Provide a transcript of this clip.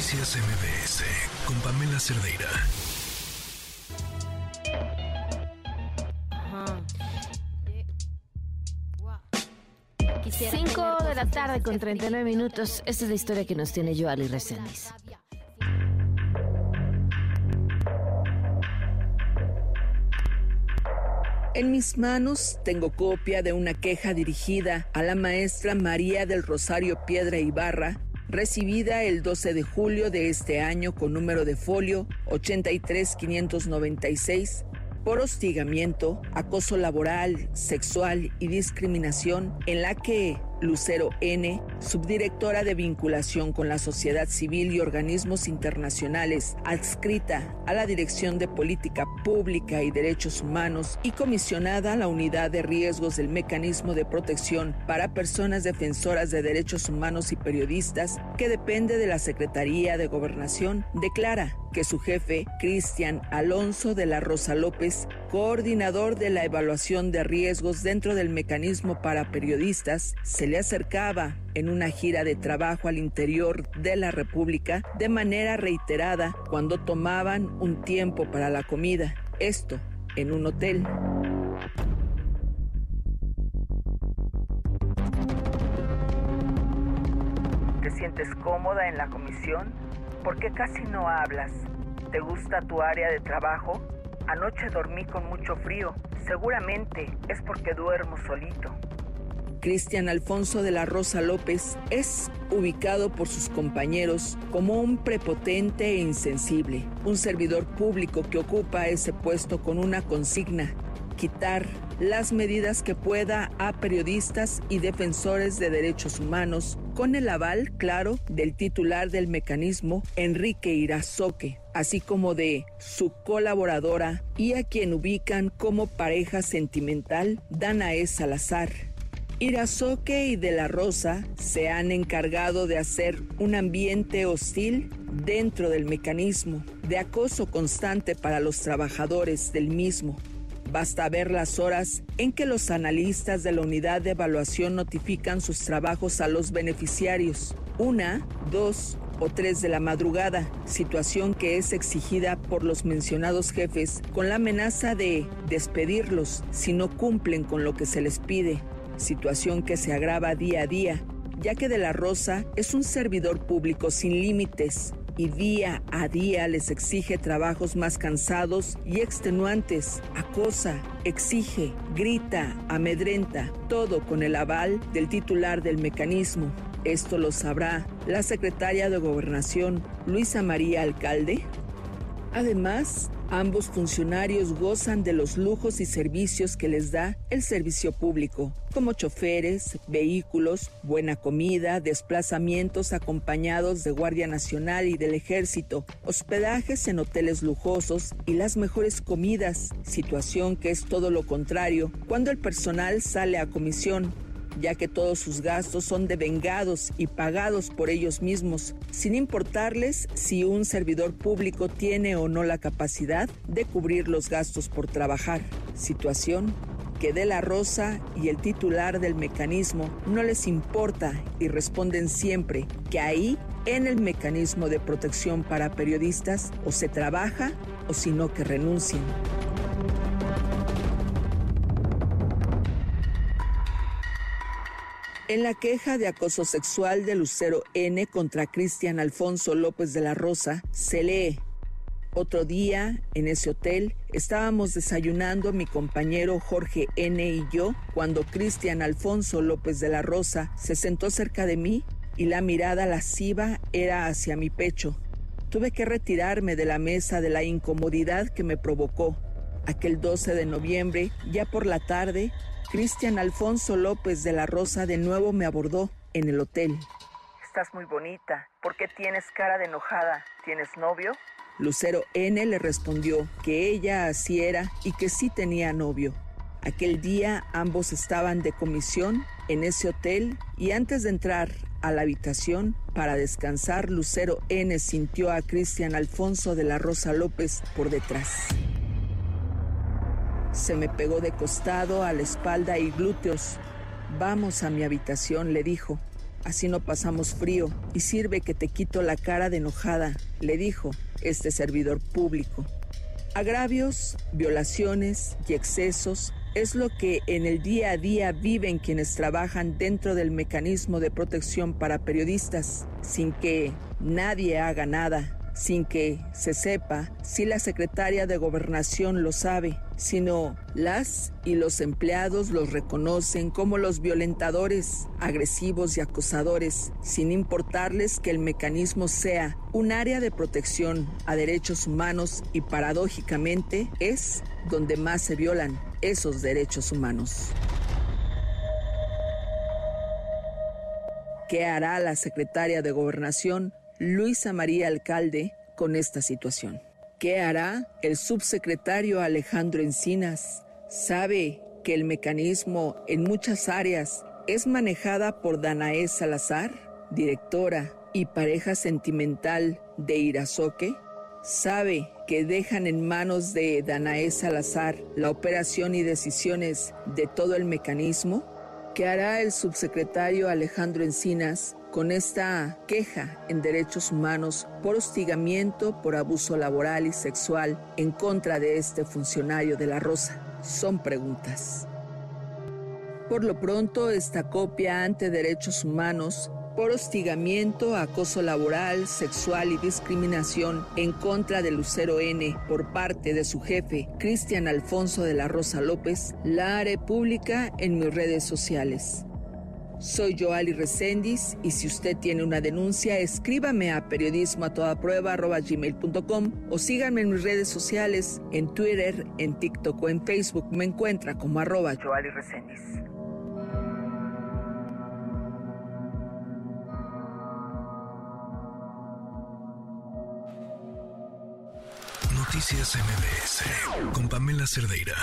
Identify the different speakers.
Speaker 1: Noticias MBS con Pamela Cerdeira.
Speaker 2: 5 de la tarde con 39 minutos. Esta es la historia que nos tiene Joali Reséndiz.
Speaker 3: En mis manos tengo copia de una queja dirigida a la maestra María del Rosario Piedra Ibarra, recibida el 12 de julio de este año con número de folio 83596 por hostigamiento, acoso laboral, sexual y discriminación en la que Lucero N., subdirectora de vinculación con la sociedad civil y organismos internacionales, adscrita a la Dirección de Política Pública y Derechos Humanos y comisionada a la Unidad de Riesgos del Mecanismo de Protección para Personas Defensoras de Derechos Humanos y Periodistas, que depende de la Secretaría de Gobernación, declara que su jefe, Cristian Alonso de la Rosa López, coordinador de la evaluación de riesgos dentro del mecanismo para periodistas, se le acercaba en una gira de trabajo al interior de la República de manera reiterada cuando tomaban un tiempo para la comida, esto en un hotel. ¿Te sientes cómoda en la comisión? ¿Por qué casi no hablas? ¿Te gusta tu área de trabajo? Anoche dormí con mucho frío. Seguramente es porque duermo solito. Cristian Alfonso de la Rosa López es ubicado por sus compañeros como un prepotente e insensible, un servidor público que ocupa ese puesto con una consigna, quitar las medidas que pueda a periodistas y defensores de derechos humanos, con el aval, claro, del titular del mecanismo, Enrique Irazoque, así como de su colaboradora y a quien ubican como pareja sentimental Danae Salazar Irazoque y De la Rosa se han encargado de hacer un ambiente hostil dentro del mecanismo de acoso constante para los trabajadores del mismo. Basta ver las horas en que los analistas de la unidad de evaluación notifican sus trabajos a los beneficiarios. Una, dos o tres de la madrugada, situación que es exigida por los mencionados jefes con la amenaza de despedirlos si no cumplen con lo que se les pide situación que se agrava día a día, ya que De la Rosa es un servidor público sin límites y día a día les exige trabajos más cansados y extenuantes, acosa, exige, grita, amedrenta, todo con el aval del titular del mecanismo. Esto lo sabrá la secretaria de Gobernación, Luisa María Alcalde. Además, Ambos funcionarios gozan de los lujos y servicios que les da el servicio público, como choferes, vehículos, buena comida, desplazamientos acompañados de Guardia Nacional y del Ejército, hospedajes en hoteles lujosos y las mejores comidas, situación que es todo lo contrario cuando el personal sale a comisión ya que todos sus gastos son devengados y pagados por ellos mismos, sin importarles si un servidor público tiene o no la capacidad de cubrir los gastos por trabajar. Situación que De la Rosa y el titular del mecanismo no les importa y responden siempre que ahí, en el mecanismo de protección para periodistas, o se trabaja o si no que renuncien. En la queja de acoso sexual de Lucero N contra Cristian Alfonso López de la Rosa, se lee. Otro día, en ese hotel, estábamos desayunando mi compañero Jorge N y yo cuando Cristian Alfonso López de la Rosa se sentó cerca de mí y la mirada lasciva era hacia mi pecho. Tuve que retirarme de la mesa de la incomodidad que me provocó. Aquel 12 de noviembre, ya por la tarde, Cristian Alfonso López de la Rosa de nuevo me abordó en el hotel. Estás muy bonita. ¿Por qué tienes cara de enojada? ¿Tienes novio? Lucero N le respondió que ella así era y que sí tenía novio. Aquel día ambos estaban de comisión en ese hotel y antes de entrar a la habitación para descansar, Lucero N sintió a Cristian Alfonso de la Rosa López por detrás. Se me pegó de costado a la espalda y glúteos. Vamos a mi habitación, le dijo. así no pasamos frío y sirve que te quito la cara de enojada, le dijo este servidor público. Agravios, violaciones y excesos es lo que en el día a día viven quienes trabajan dentro del mecanismo de protección para periodistas, sin que nadie haga nada sin que se sepa si la secretaria de gobernación lo sabe, sino las y los empleados los reconocen como los violentadores, agresivos y acosadores, sin importarles que el mecanismo sea un área de protección a derechos humanos y paradójicamente es donde más se violan esos derechos humanos. ¿Qué hará la secretaria de gobernación Luisa María Alcalde con esta situación. ¿Qué hará el subsecretario Alejandro Encinas? Sabe que el mecanismo en muchas áreas es manejada por Danae Salazar, directora y pareja sentimental de Irazoque. Sabe que dejan en manos de Danae Salazar la operación y decisiones de todo el mecanismo. ¿Qué hará el subsecretario Alejandro Encinas con esta queja en derechos humanos por hostigamiento, por abuso laboral y sexual en contra de este funcionario de la Rosa? Son preguntas. Por lo pronto, esta copia ante derechos humanos por hostigamiento, acoso laboral, sexual y discriminación en contra de Lucero N por parte de su jefe, Cristian Alfonso de la Rosa López, la haré pública en mis redes sociales. Soy Joali Recendis y si usted tiene una denuncia, escríbame a periodismo a toda prueba o síganme en mis redes sociales, en Twitter, en TikTok o en Facebook. Me encuentra como arroba Joali Recendis.
Speaker 1: Noticias MBS con Pamela Cerdeira.